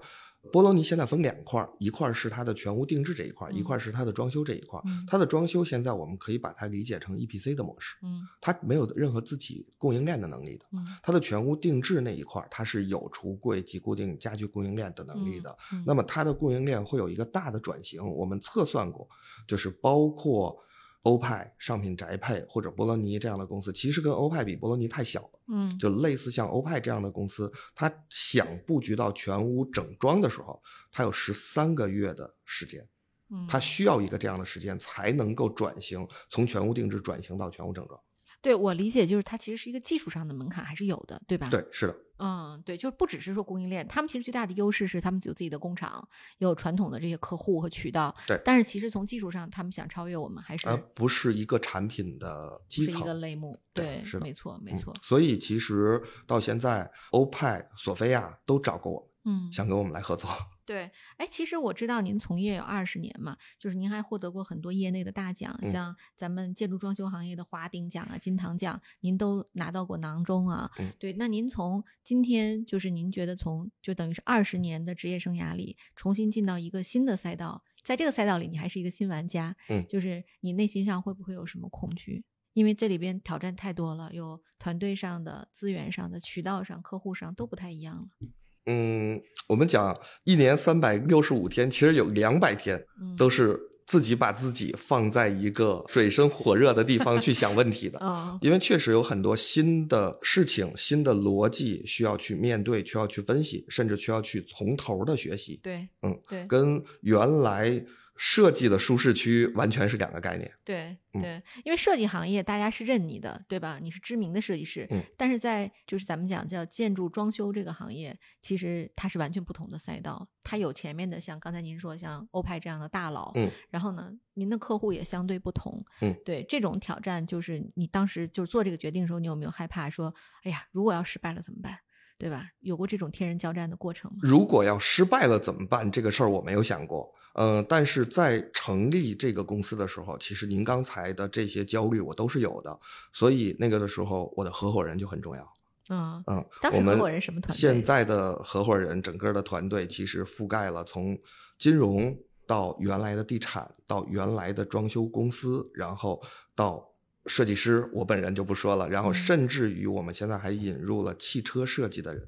波罗尼现在分两块儿，一块儿是它的全屋定制这一块儿，一块儿是它的装修这一块它的装修现在我们可以把它理解成 EPC 的模式，嗯它没有任何自己供应链的能力的。嗯它的全屋定制那一块儿，它是有橱柜及固定家具供应链的能力的。嗯那么它的供应链会有一个大的转型，我们测算过，就是包括欧派、上品宅配或者博洛尼这样的公司，其实跟欧派比，博洛尼太小了。嗯就类似像欧派这样的公司，它想布局到全屋整装的时候，它有十三个月的时间，嗯，它需要一个这样的时间才能够转型，从全屋定制转型到全屋整装。对我理解就是它其实是一个技术上的门槛还是有的，对吧？对，是的，嗯，对，就是不只是说供应链，他们其实最大的优势是他们有自己的工厂，有传统的这些客户和渠道。对但是其实从技术上，他们想超越我们，还是而不是一个产品的不是一基层。个类目。对，对是没错，没嗯错。所以其实到现在，欧派、索菲亚都找过我们，嗯，想跟我们来合作。对，哎，其实我知道您从业有二十年嘛，就是您还获得过很多业内的大奖，嗯像咱们建筑装修行业的华鼎奖啊、金堂奖，您都拿到过囊中啊。嗯对，那您从今天就是您觉得从就等于是二十年的职业生涯里，重新进到一个新的赛道，在这个赛道里，你还是一个新玩家，嗯就是你内心上会不会有什么恐惧？因为这里边挑战太多了，有团队上的、资源上的、渠道上、客户上都不太一样了。嗯，我们讲一年三百六十五天，其实有两百天嗯，都是自己把自己放在一个水深火热的地方去想问题的。哦，因为确实有很多新的事情、新的逻辑需要去面对，需要去分析，甚至需要去从头的学习。对，嗯，对，跟原来设计的舒适区完全是两个概念。对嗯对，因为设计行业大家是认你的，对吧？你是知名的设计师，嗯但是在就是咱们讲叫建筑装修这个行业，其实它是完全不同的赛道。它有前面的像刚才您说像欧派这样的大佬，嗯，然后呢，您的客户也相对不同，嗯，对这种挑战，就是你当时就是做这个决定的时候，你有没有害怕说，哎呀，如果要失败了怎么办？对吧？有过这种天人交战的过程吗？如果要失败了怎么办？这个事儿我没有想过。呃、但是在成立这个公司的时候，其实您刚才的这些焦虑我都是有的，所以那个的时候，我的合伙人就很重要。嗯，嗯，当时合伙人什么团队现在的合伙人整个的团队其实覆盖了从金融到原来的地产，到原来的装修公司，然后到设计师，我本人就不说了，然后嗯甚至于我们现在还引入了汽车设计的人。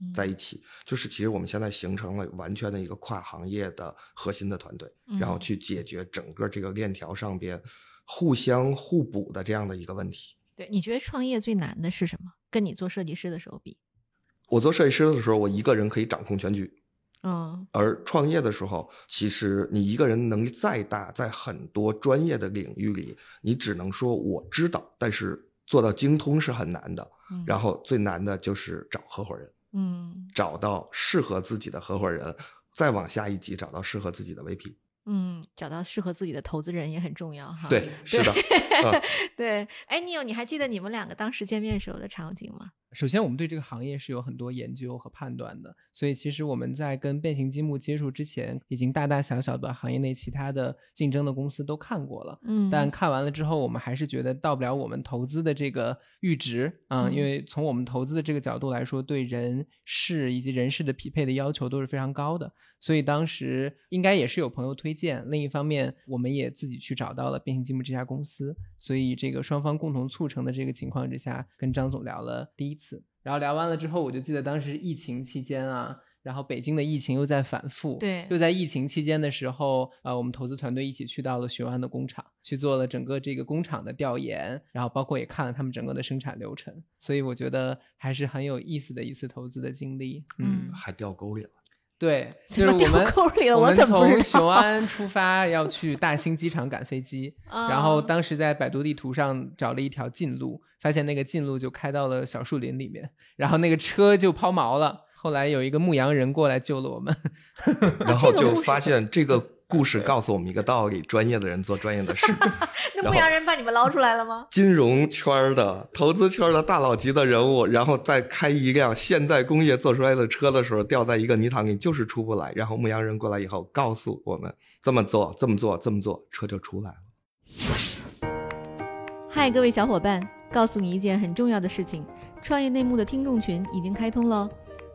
嗯在一起，就是其实我们现在形成了完全的一个跨行业的核心的团队，然后嗯去解决整个这个链条上边互相互补的这样的一个问题。对，你觉得创业最难的是什么？跟你做设计师的时候比？我做设计师的时候，我一个人可以掌控全局，嗯而创业的时候，其实你一个人能力再大，在很多专业的领域里，你只能说我知道，但是做到精通是很难的。嗯，然后最难的就是找合伙人，嗯找到适合自己的合伙人，再往下一级找到适合自己的 VP。嗯，找到适合自己的投资人也很重要哈。对，是的，嗯 对，哎，你有你还记得你们两个当时见面时候的场景吗？首先，我们对这个行业是有很多研究和判断的，所以其实我们在跟变形积木接触之前，已经大大小小的行业内其他的竞争的公司都看过了。嗯但看完了之后，我们还是觉得到不了我们投资的这个阈值啊、嗯因为从我们投资的这个角度来说，对人事以及人事的匹配的要求都是非常高的，所以当时应该也是有朋友推荐。另一方面，我们也自己去找到了变形积木这家公司，所以这个双方共同促成的这个情况之下，跟张总聊了第一次，然后聊完了之后，我就记得当时疫情期间啊。然后北京的疫情又在反复，对又在疫情期间的时候，呃，我们投资团队一起去到了雄安的工厂，去做了整个这个工厂的调研，然后包括也看了他们整个的生产流程，所以我觉得还是很有意思的一次投资的经历。嗯还掉沟里了。对，就是我们掉里了？我们从雄安出发要去大兴机场赶飞机，然后啊当时在百度地图上找了一条近路，发现那个近路就开到了小树林里面，然后那个车就抛锚了。后来有一个牧羊人过来救了我们，然后就发现这个故事告诉我们一个道理：专业的人做专业的事。那牧羊人把你们捞出来了吗？金融圈儿的、投资圈儿的大佬级的人物，然后再开一辆现代工业做出来的车的时候，掉在一个泥塘里就是出不来。然后牧羊人过来以后，告诉我们这么做、这么做、这么做，车就出来了。嗨，各位小伙伴，告诉你一件很重要的事情：创业内幕的听众群已经开通喽。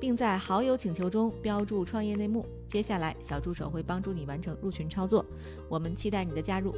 并在好友请求中标注“创业内幕”。接下来，小助手会帮助你完成入群操作。我们期待你的加入。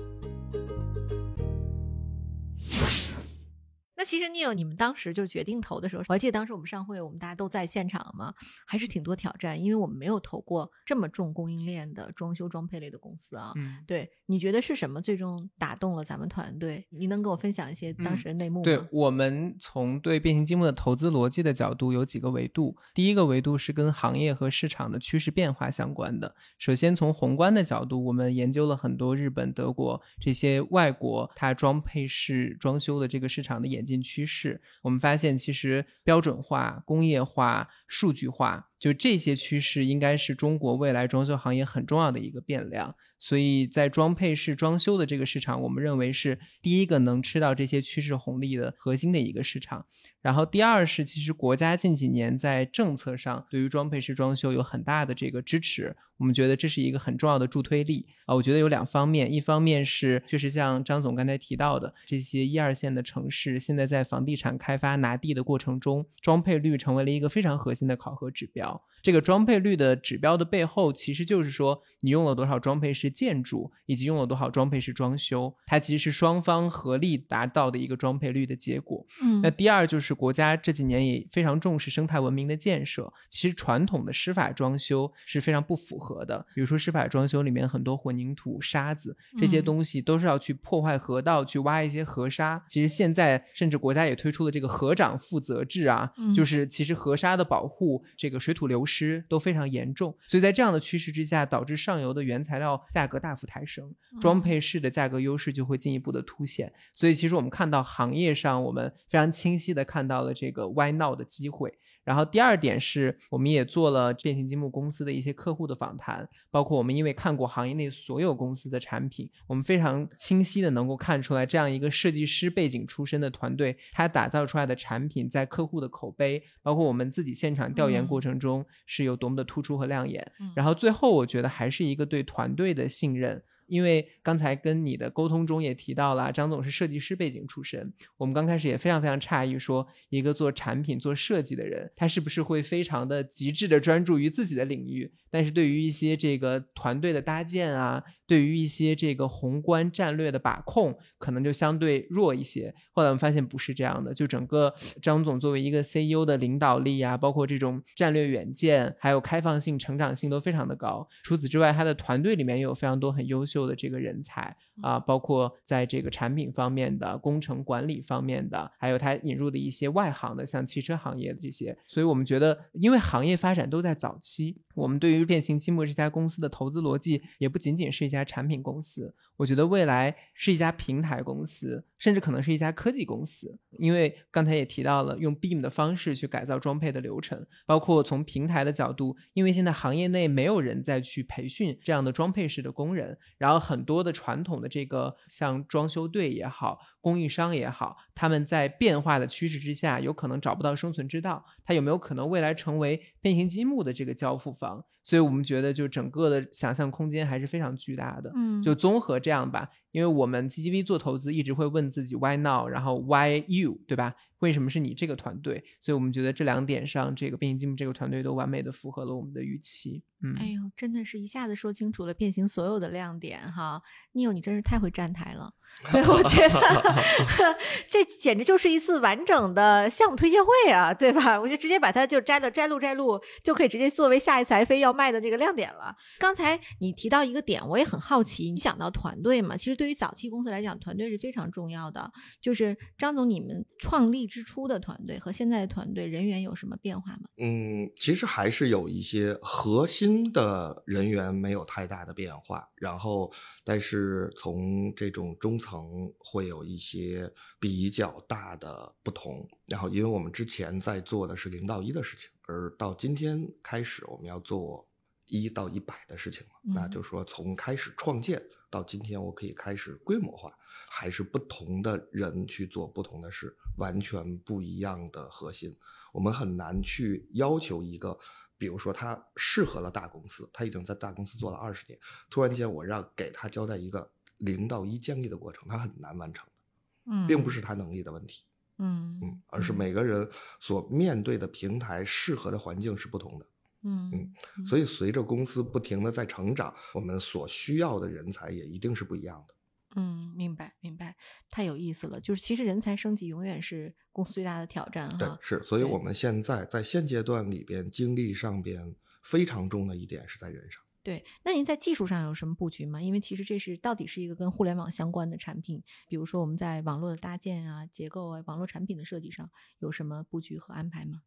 那其实 Neil，你们当时就决定投的时候，我还记得当时我们上会，我们大家都在现场嘛，还是挺多挑战，因为我们没有投过这么重供应链的装修装配类的公司啊。嗯，对，你觉得是什么最终打动了咱们团队？你能给我分享一些当时的内幕吗？对我们从对变形积木的投资逻辑的角度有几个维度。第一个维度是跟行业和市场的趋势变化相关的。首先从宏观的角度，我们研究了很多日本、德国这些外国它装配式装修的这个市场的演进趋势。我们发现，其实标准化、工业化、数据化，就这些趋势应该是中国未来装修行业很重要的一个变量。所以在装配式装修的这个市场，我们认为是第一个能吃到这些趋势红利的核心的一个市场。然后第二是，其实国家近几年在政策上对于装配式装修有很大的这个支持，我们觉得这是一个很重要的助推力啊。我觉得有两方面，一方面是确实像张总刚才提到的，这些一二线的城市现在在房地产开发拿地的过程中，装配率成为了一个非常核心的考核指标。now 这个装配率的指标的背后，其实就是说你用了多少装配式建筑，以及用了多少装配式装修，它其实是双方合力达到的一个装配率的结果。嗯，那第二就是国家这几年也非常重视生态文明的建设，其实传统的施法装修是非常不符合的。比如说施法装修里面很多混凝土、沙子这些嗯东西都是要去破坏河道，去挖一些河沙。其实现在甚至国家也推出了这个河长负责制啊，嗯就是其实河沙的保护、这个水土流失都非常严重。所以在这样的趋势之下，导致上游的原材料价格大幅抬升，装配式的价格优势就会进一步的凸显。所以其实我们看到行业上，我们非常清晰的看到了这个 Why Now 的机会。然后第二点是，我们也做了变形积木公司的一些客户的访谈，包括我们因为看过行业内所有公司的产品，我们非常清晰的能够看出来，这样一个设计师背景出身的团队，他打造出来的产品在客户的口碑，包括我们自己现场调研过程中是有多么的突出和亮眼。然后最后，我觉得还是一个对团队的信任。因为刚才跟你的沟通中也提到了，张总是设计师背景出身，我们刚开始也非常非常诧异，说一个做产品做设计的人，他是不是会非常的极致的专注于自己的领域？但是对于一些这个团队的搭建啊，对于一些这个宏观战略的把控，可能就相对弱一些。后来我们发现不是这样的，就整个张总作为一个 CEO 的领导力啊，包括这种战略远见，还有开放性、成长性都非常的高。除此之外，他的团队里面也有非常多很优秀的这个人才啊，包括在这个产品方面的、工程管理方面的，还有他引入的一些外行的，像汽车行业的这些。所以我们觉得，因为行业发展都在早期，我们对于变形积木这家公司的投资逻辑也不仅仅是一家产品公司，我觉得未来是一家平台公司，甚至可能是一家科技公司。因为刚才也提到了用 Beam 的方式去改造装配的流程，包括从平台的角度，因为现在行业内没有人再去培训这样的装配式的工人，然后很多的传统这个像装修队也好。供应商也好，他们在变化的趋势之下，有可能找不到生存之道。它有没有可能未来成为变形积木的这个交付方？所以我们觉得，就整个的想象空间还是非常巨大的。嗯，就综合这样吧，因为我们 GGV 做投资一直会问自己 Why now？然后 Why you？对吧？为什么是你这个团队？所以我们觉得这两点上，这个变形积木这个团队都完美的符合了我们的预期。嗯，哎呦，真的是一下子说清楚了变形所有的亮点哈！Neil，你真是太会站台了。对，我觉得这简直就是一次完整的项目推介会啊，对吧？我就直接把它就摘了摘录摘录，就可以直接作为下一次 F 要卖的这个亮点了。刚才你提到一个点，我也很好奇，你讲到团队嘛，其实对于早期公司来讲，团队是非常重要的。就是张总，你们创立。之初的团队和现在的团队人员有什么变化吗？嗯，其实还是有一些核心的人员没有太大的变化，然后但是从这种中层会有一些比较大的不同。然后，因为我们之前在做的是零到一的事情，而到今天开始我们要做一到一百的事情了。那就是说，从开始创建到今天，我可以开始规模化。还是不同的人去做不同的事，完全不一样的核心。我们很难去要求一个，比如说他适合了大公司，他已经在大公司做了二十年，突然间我让给他交代一个零到一建立的过程，他很难完成嗯，并不是他能力的问题。嗯嗯，而是每个人所面对的平台适合的环境是不同的。嗯嗯，所以随着公司不停的在成长，我们所需要的人才也一定是不一样的。嗯，明白明白，太有意思了。就是其实人才升级永远是公司最大的挑战哈。对，是，所以我们现在在现阶段里边，精力上边非常重的一点是在人上。对，那您在技术上有什么布局吗？因为其实这是到底是一个跟互联网相关的产品，比如说我们在网络的搭建啊、结构啊、网络产品的设计上有什么布局和安排吗？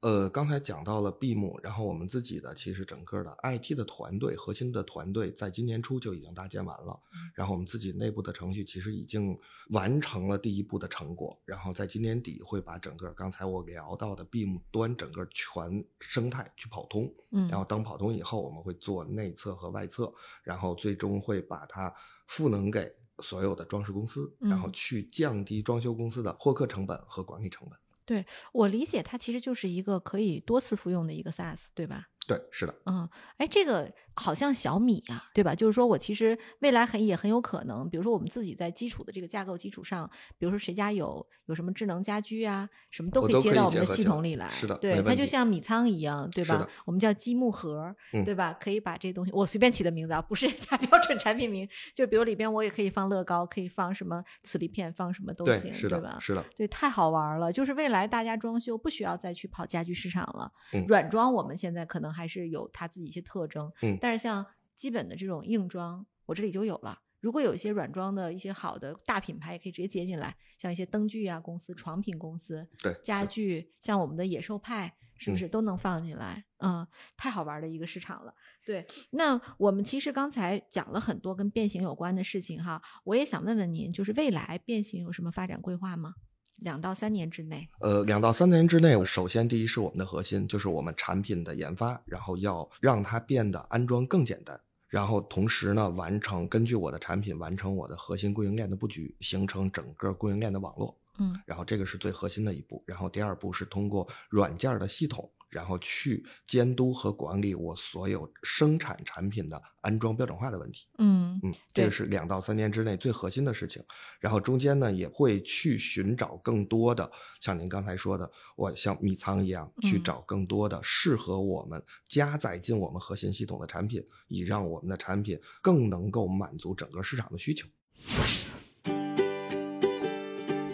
呃，刚才讲到了闭幕，然后我们自己的其实整个的 IT 的团队，核心的团队在今年初就已经搭建完了，然后我们自己内部的程序其实已经完成了第一步的成果，然后在今年底会把整个刚才我聊到的闭幕端整个全生态去跑通，嗯，然后当跑通以后，我们会做内测和外测，然后最终会把它赋能给所有的装饰公司，然后去降低装修公司的获客成本和管理成本。对我理解，它其实就是一个可以多次服用的一个 SaaS，对吧？对，是的，嗯，哎，这个好像小米啊，对吧？就是说我其实未来很也很有可能，比如说我们自己在基础的这个架构基础上，比如说谁家有有什么智能家居啊，什么都可以接到我们的系统里来，是的，对，它就像米仓一样，对吧？我们叫积木盒，对吧？可以把这东西，我随便起的名字啊，不是 人家标准产品名，就比如里边我也可以放乐高，可以放什么磁力片，放什么都行，对吧？是的，对，太好玩了，就是未来大家装修不需要再去跑家居市场了，嗯，软装我们现在可能还是有它。自己一些特征，嗯，但是像基本的这种硬装，我这里就有了。如果有一些软装的一些好的大品牌，也可以直接接进来，像一些灯具啊公司、床品公司，对，家具，像我们的野兽派，是不是都能放进来？嗯，太好玩的一个市场了。对，那我们其实刚才讲了很多跟变形有关的事情哈，我也想问问您，就是未来变形有什么发展规划吗？两到三年之内。呃，两到三年之内，首先第一是我们的核心，就是我们产品的研发，然后要让它变得安装更简单，然后同时呢，完成根据我的产品完成我的核心供应链的布局，形成整个供应链的网络。嗯然后这个是最核心的一步。然后第二步是通过软件的系统，然后去监督和管理我所有生产产品的安装标准化的问题。嗯嗯，这个是两到三年之内最核心的事情。然后中间呢，也会去寻找更多的，像您刚才说的，我像米仓一样，去嗯找更多的适合我们加载进我们核心系统的产品，以让我们的产品更能够满足整个市场的需求。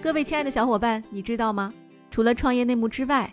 各位亲爱的小伙伴，你知道吗？除了创业内幕之外，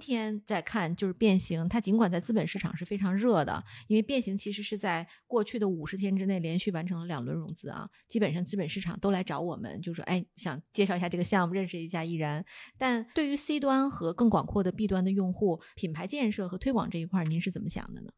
今天在看就是变形，它尽管在资本市场是非常热的，因为变形其实是在过去的五十天之内连续完成了两轮融资啊，基本上资本市场都来找我们，就说哎想介绍一下这个项目，认识一下易然。但对于 C 端和更广阔的 B 端的用户，品牌建设和推广这一块，您是怎么想的呢？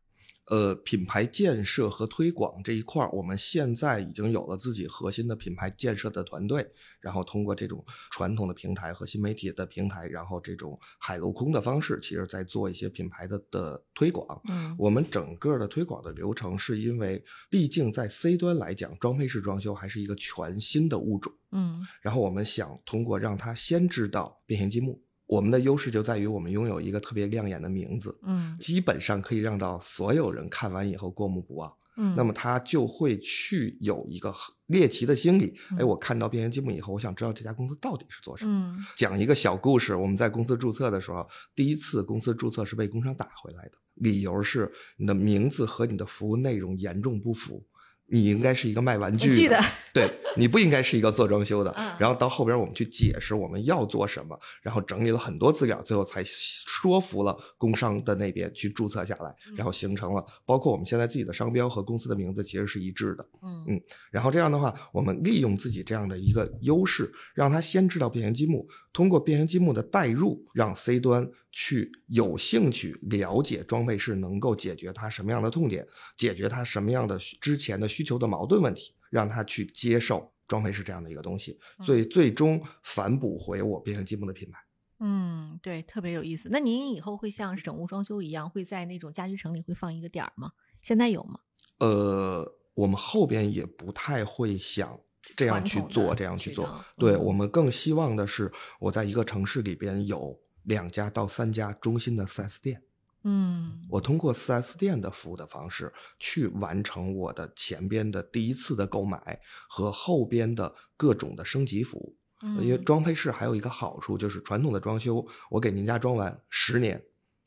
呃，品牌建设和推广这一块儿，我们现在已经有了自己核心的品牌建设的团队，然后通过这种传统的平台和新媒体的平台，然后这种海陆空的方式，其实在做一些品牌的的推广。嗯。我们整个的推广的流程，是因为毕竟在 C 端来讲，装配式装修还是一个全新的物种，嗯。然后我们想通过让他先知道变形积木，我们的优势就在于我们拥有一个特别亮眼的名字，嗯基本上可以让到所有人看完以后过目不忘。嗯，那么他就会去有一个猎奇的心理。哎，嗯我看到变形积木以后，我想知道这家公司到底是做什么。嗯讲一个小故事，我们在公司注册的时候，第一次公司注册是被工商打回来的，理由是你的名字和你的服务内容严重不符。你应该是一个卖玩具我记得对你不应该是一个做装修的。嗯然后到后边我们去解释我们要做什么，然后整理了很多资料，最后才说服了工商的那边去注册下来，然后形成了包括我们现在自己的商标和公司的名字其实是一致的。嗯嗯然后这样的话，我们利用自己这样的一个优势，让他先知道变形积木，通过变形积木的代入，让 C 端去有兴趣了解装配式能够解决他什么样的痛点，解决他什么样的之前的需求的矛盾问题，让他去接受装配式这样的一个东西，所以最终反哺回我变形积木的品牌。嗯，对，特别有意思。那您以后会像整屋装修一样，会在那种家居城里会放一个点儿吗？现在有吗？呃，我们后边也不太会想这样去做，这样去做。对、嗯我们更希望的是，我在一个城市里边有两家到三家中心的 4S 店，嗯我通过 4S 店的服务的方式去完成我的前边的第一次的购买和后边的各种的升级服务。嗯，因为装配室还有一个好处，就是传统的装修，我给您家装完十年，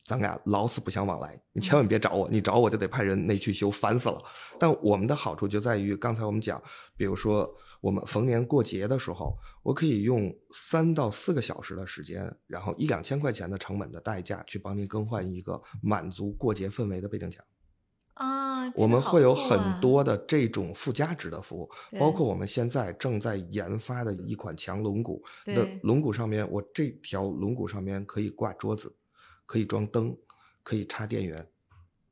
咱俩老死不相往来。你千万别找我，你找我就得派人内去修，烦死了。但我们的好处就在于，刚才我们讲，比如说我们逢年过节的时候，我可以用三到四个小时的时间，然后一两千块钱的成本的代价去帮您更换一个满足过节氛围的背景墙。啊，我们会有很多的这种附加值的服务，包括我们现在正在研发的一款墙龙骨的对龙骨上面，我这条龙骨上面可以挂桌子，可以装灯，可以插电源，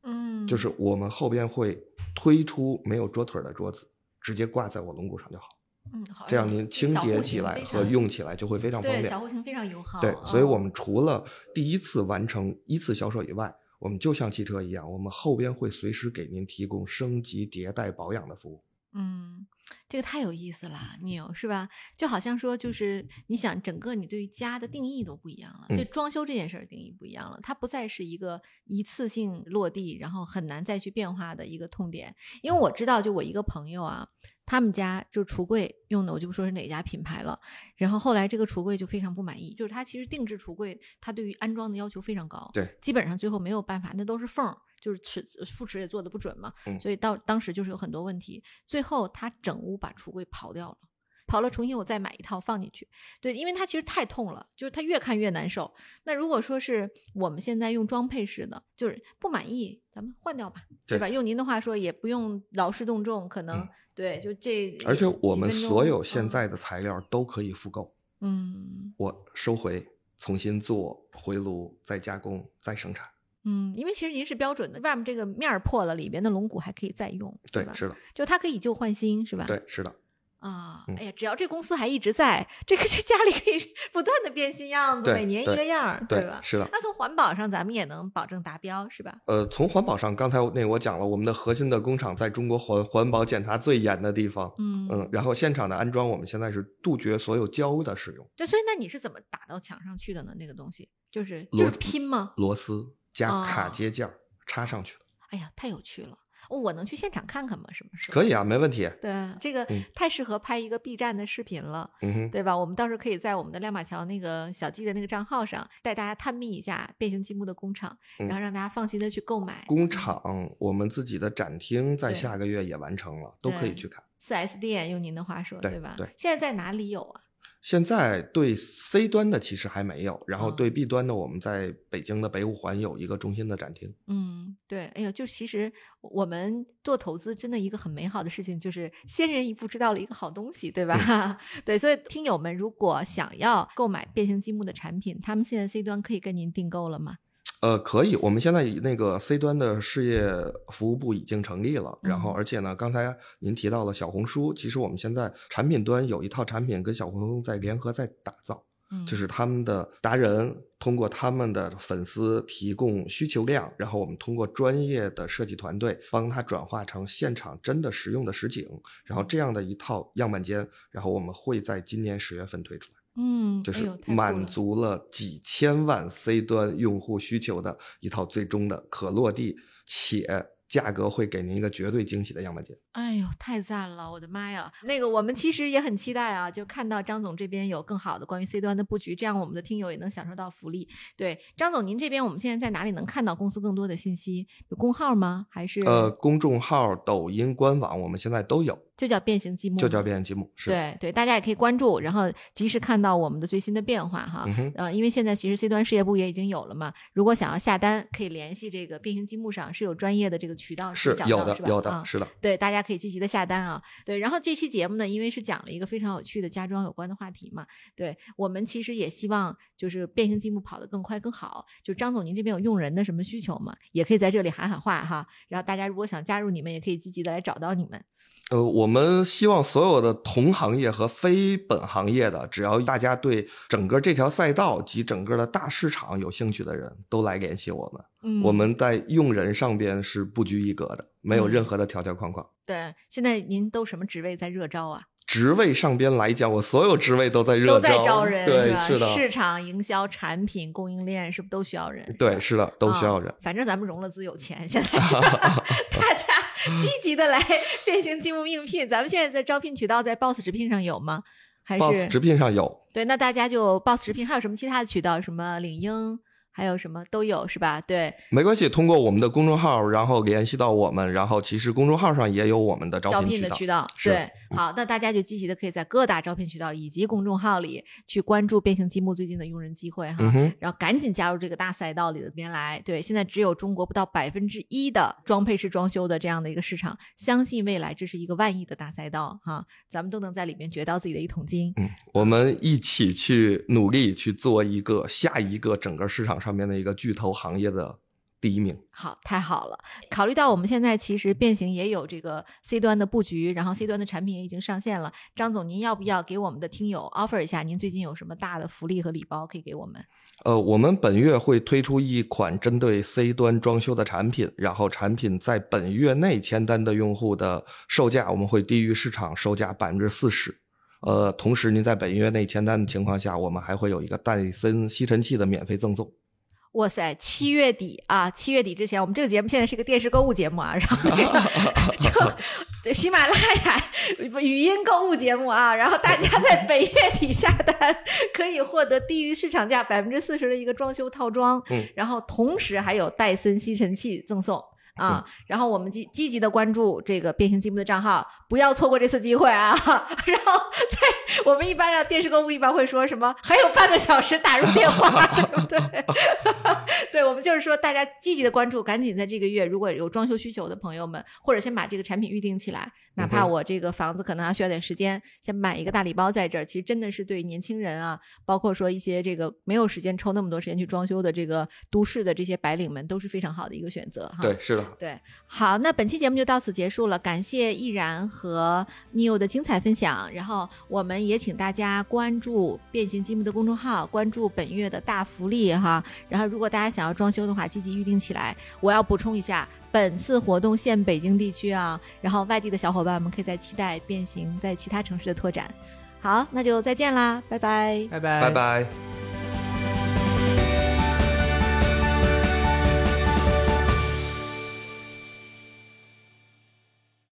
嗯，就是我们后边会推出没有桌腿儿的桌子，直接挂在我龙骨上就好，嗯，好这样您清洁起来和用起来就会非常方便对小。户型非常友好。对，所以我嗯们除了第一次完成一次销售以外，我们就像汽车一样，我们后边会随时给您提供升级、迭代、保养的服务。嗯，这个太有意思了，Neil 是吧？就好像说，就是你想整个你对于家的定义都不一样了，对嗯装修这件事儿定义不一样了，它不再是一个一次性落地，然后很难再去变化的一个痛点。因为我知道，就我一个朋友啊，他们家就橱柜用的，我就不说是哪家品牌了。然后后来这个橱柜就非常不满意，就是他其实定制橱柜，他对于安装的要求非常高，对，基本上最后没有办法，那都是缝儿，就是尺复尺也做的不准嘛，嗯所以到当时就是有很多问题。最后他整屋把橱柜刨掉了。跑了重新我再买一套放进去。对，因为它其实太痛了，就是它越看越难受。那如果说是我们现在用装配式的，就是不满意，咱们换掉吧，对对吧？用您的话说，也不用劳师动众，可能、嗯对，就这。而且我们所有现嗯在的材料都可以复购，嗯我收回，重新做回炉，再加工，再生产。嗯，因为其实您是标准的，外面这个面儿破了，里边的龙骨还可以再用，吧？，对是的，就它可以旧换新，是吧？对，是的。啊，嗯哎呀，只要这公司还一直在，这个这家里可以 不断的变新样子，每年一个样儿，对吧？是的。那从环保上，咱们也能保证达标，是吧？呃，从环保上，刚才那我讲了，我们的核心的工厂在中国环环保检查最严的地方。嗯嗯，然后现场的安装，我们现在是杜绝所有胶的使用，对，所以那你是怎么打到墙上去的呢？那个东西就是就是拼吗？螺丝加卡哦接件儿插上去的。哎呀，太有趣了！我能去现场看看吗？什么时候？可以啊，没问题。对，这个嗯太适合拍一个 B 站的视频了。嗯，对吧？我们到时候可以在我们的亮马桥那个小季的那个账号上带大家探秘一下变形积木的工厂，嗯然后让大家放心的去购买。工厂我们自己的展厅在下个月也完成了，都可以去看。四 S 店用您的话说，对吧？对现在在哪里有啊？现在对 C 端的其实还没有，然后哦对 B 端的，我们在北京的北五环有一个中心的展厅。嗯，对，哎呦，就其实我们做投资真的一个很美好的事情，就是先人一步知道了一个好东西，对吧？嗯 对，所以听友们如果想要购买变形积木的产品，他们现在 C 端可以跟您订购了吗？呃，可以，我们现在以那个 C 端的事业服务部已经成立了，然后嗯而且呢，刚才您提到了小红书，其实我们现在产品端有一套产品跟小红书在联合在打造，嗯，就是他们的达人通过他们的粉丝提供需求量，然后我们通过专业的设计团队帮他转化成现场真的实用的实景，然后这样的一套样板间，然后我们会在今年十月份推出来。嗯，就是满足了几千万 C 端用户需求的一套最终的可落地且价格会给您一个绝对惊喜的样板间。哎呦，太赞了！我的妈呀，那个我们其实也很期待啊，就看到张总这边有更好的关于 C 端的布局，这样我们的听友也能享受到福利。对，张总，您这边我们现在在哪里能看到公司更多的信息？有公号吗？还是呃，公众号、抖音、官网我们现在都有，就叫变形积木？就叫变形积木。是的，对对，大家也可以关注，然后及时看到我们的最新的变化哈。嗯哼，呃，因为现在其实 C 端事业部也已经有了嘛，如果想要下单，可以联系这个变形积木上是有专业的这个渠道是找到是，吧有的有的，啊是的。对，大家可以积极的下单啊。对，然后这期节目呢，因为是讲了一个非常有趣的家装有关的话题嘛，对我们其实也希望就是变形积木跑得更快更好。就张总，您这边有用人的什么需求吗？也可以在这里喊喊话哈。然后大家如果想加入你们，也可以积极的来找到你们。呃，我们希望所有的同行业和非本行业的，只要大家对整个这条赛道及整个的大市场有兴趣的人，都来联系我们。嗯，我们在用人上边是不拘一格的，没有嗯任何的条条框框。对，现在您都什么职位在热招啊？职位上边来讲，我所有职位都在热招都在招人，对，是的，市场营销、产品供应链是不是都需要人？对，是的，都需要人啊。反正咱们融了资有钱，现在 大家 积极的来变形积木应聘。咱们现在在招聘渠道在 Boss 直聘上有吗？还 Boss 是直聘上有，对？那大家就 Boss 直聘，还有什么其他的渠道？什么领英，还有什么都有是吧？对，没关系，通过我们的公众号，然后联系到我们，然后其实公众号上也有我们的招。聘的渠道，对，好，那大家就积极的可以在各大招聘渠道以及公众号里去关注变形积木最近的用人机会哈。嗯，然后赶紧加入这个大赛道里的边来。对，现在只有中国不到百分之一的装配式装修的这样的一个市场，相信未来这是一个万亿的大赛道哈，咱们都能在里面掘到自己的一桶金。嗯，我们一起去努力去做一个下一个整个市场上面的一个巨头行业的第一名。好，太好了！考虑到我们现在其实变形也有这个 C 端的布局，然后 C 端的产品也已经上线了。张总，您要不要给我们的听友 offer 一下？您最近有什么大的福利和礼包可以给我们？呃，我们本月会推出一款针对 C 端装修的产品，然后产品在本月内签单的用户的售价，我们会低于市场售价百分之四十。呃，同时您在本月内签单的情况下，我们还会有一个戴森吸尘器的免费赠送。哇塞，七月底啊，七月底之前，我们这个节目现在是一个电视购物节目啊，然后那个 就喜马拉雅语音购物节目啊，然后大家在本月底下单，可以获得低于市场价百分之四十的一个装修套装，嗯，然后同时还有戴森吸尘器赠送。啊。然后我们积积极的关注这个变形积木的账号，不要错过这次机会啊。然后在我们一般的电视购物一般会说什么？还有半个小时打入电话，对不对？对，我们就是说大家积极的关注，赶紧在这个月如果有装修需求的朋友们，或者先把这个产品预定起来。哪怕我这个房子可能还需要点时间，先买一个大礼包在这儿，其实真的是对年轻人啊，包括说一些这个没有时间抽那么多时间去装修的这个都市的这些白领们，都是非常好的一个选择哈。对，是的，对，好，那本期节目就到此结束了，感谢毅然和 Neo 的精彩分享，然后我们也请大家关注变形积木的公众号，关注本月的大福利哈，然后如果大家想要装修的话，积极预定起来。我要补充一下。本次活动限北京地区啊，然后外地的小伙伴们可以在期待变形在其他城市的拓展。好，那就再见啦，拜拜，拜拜，拜拜。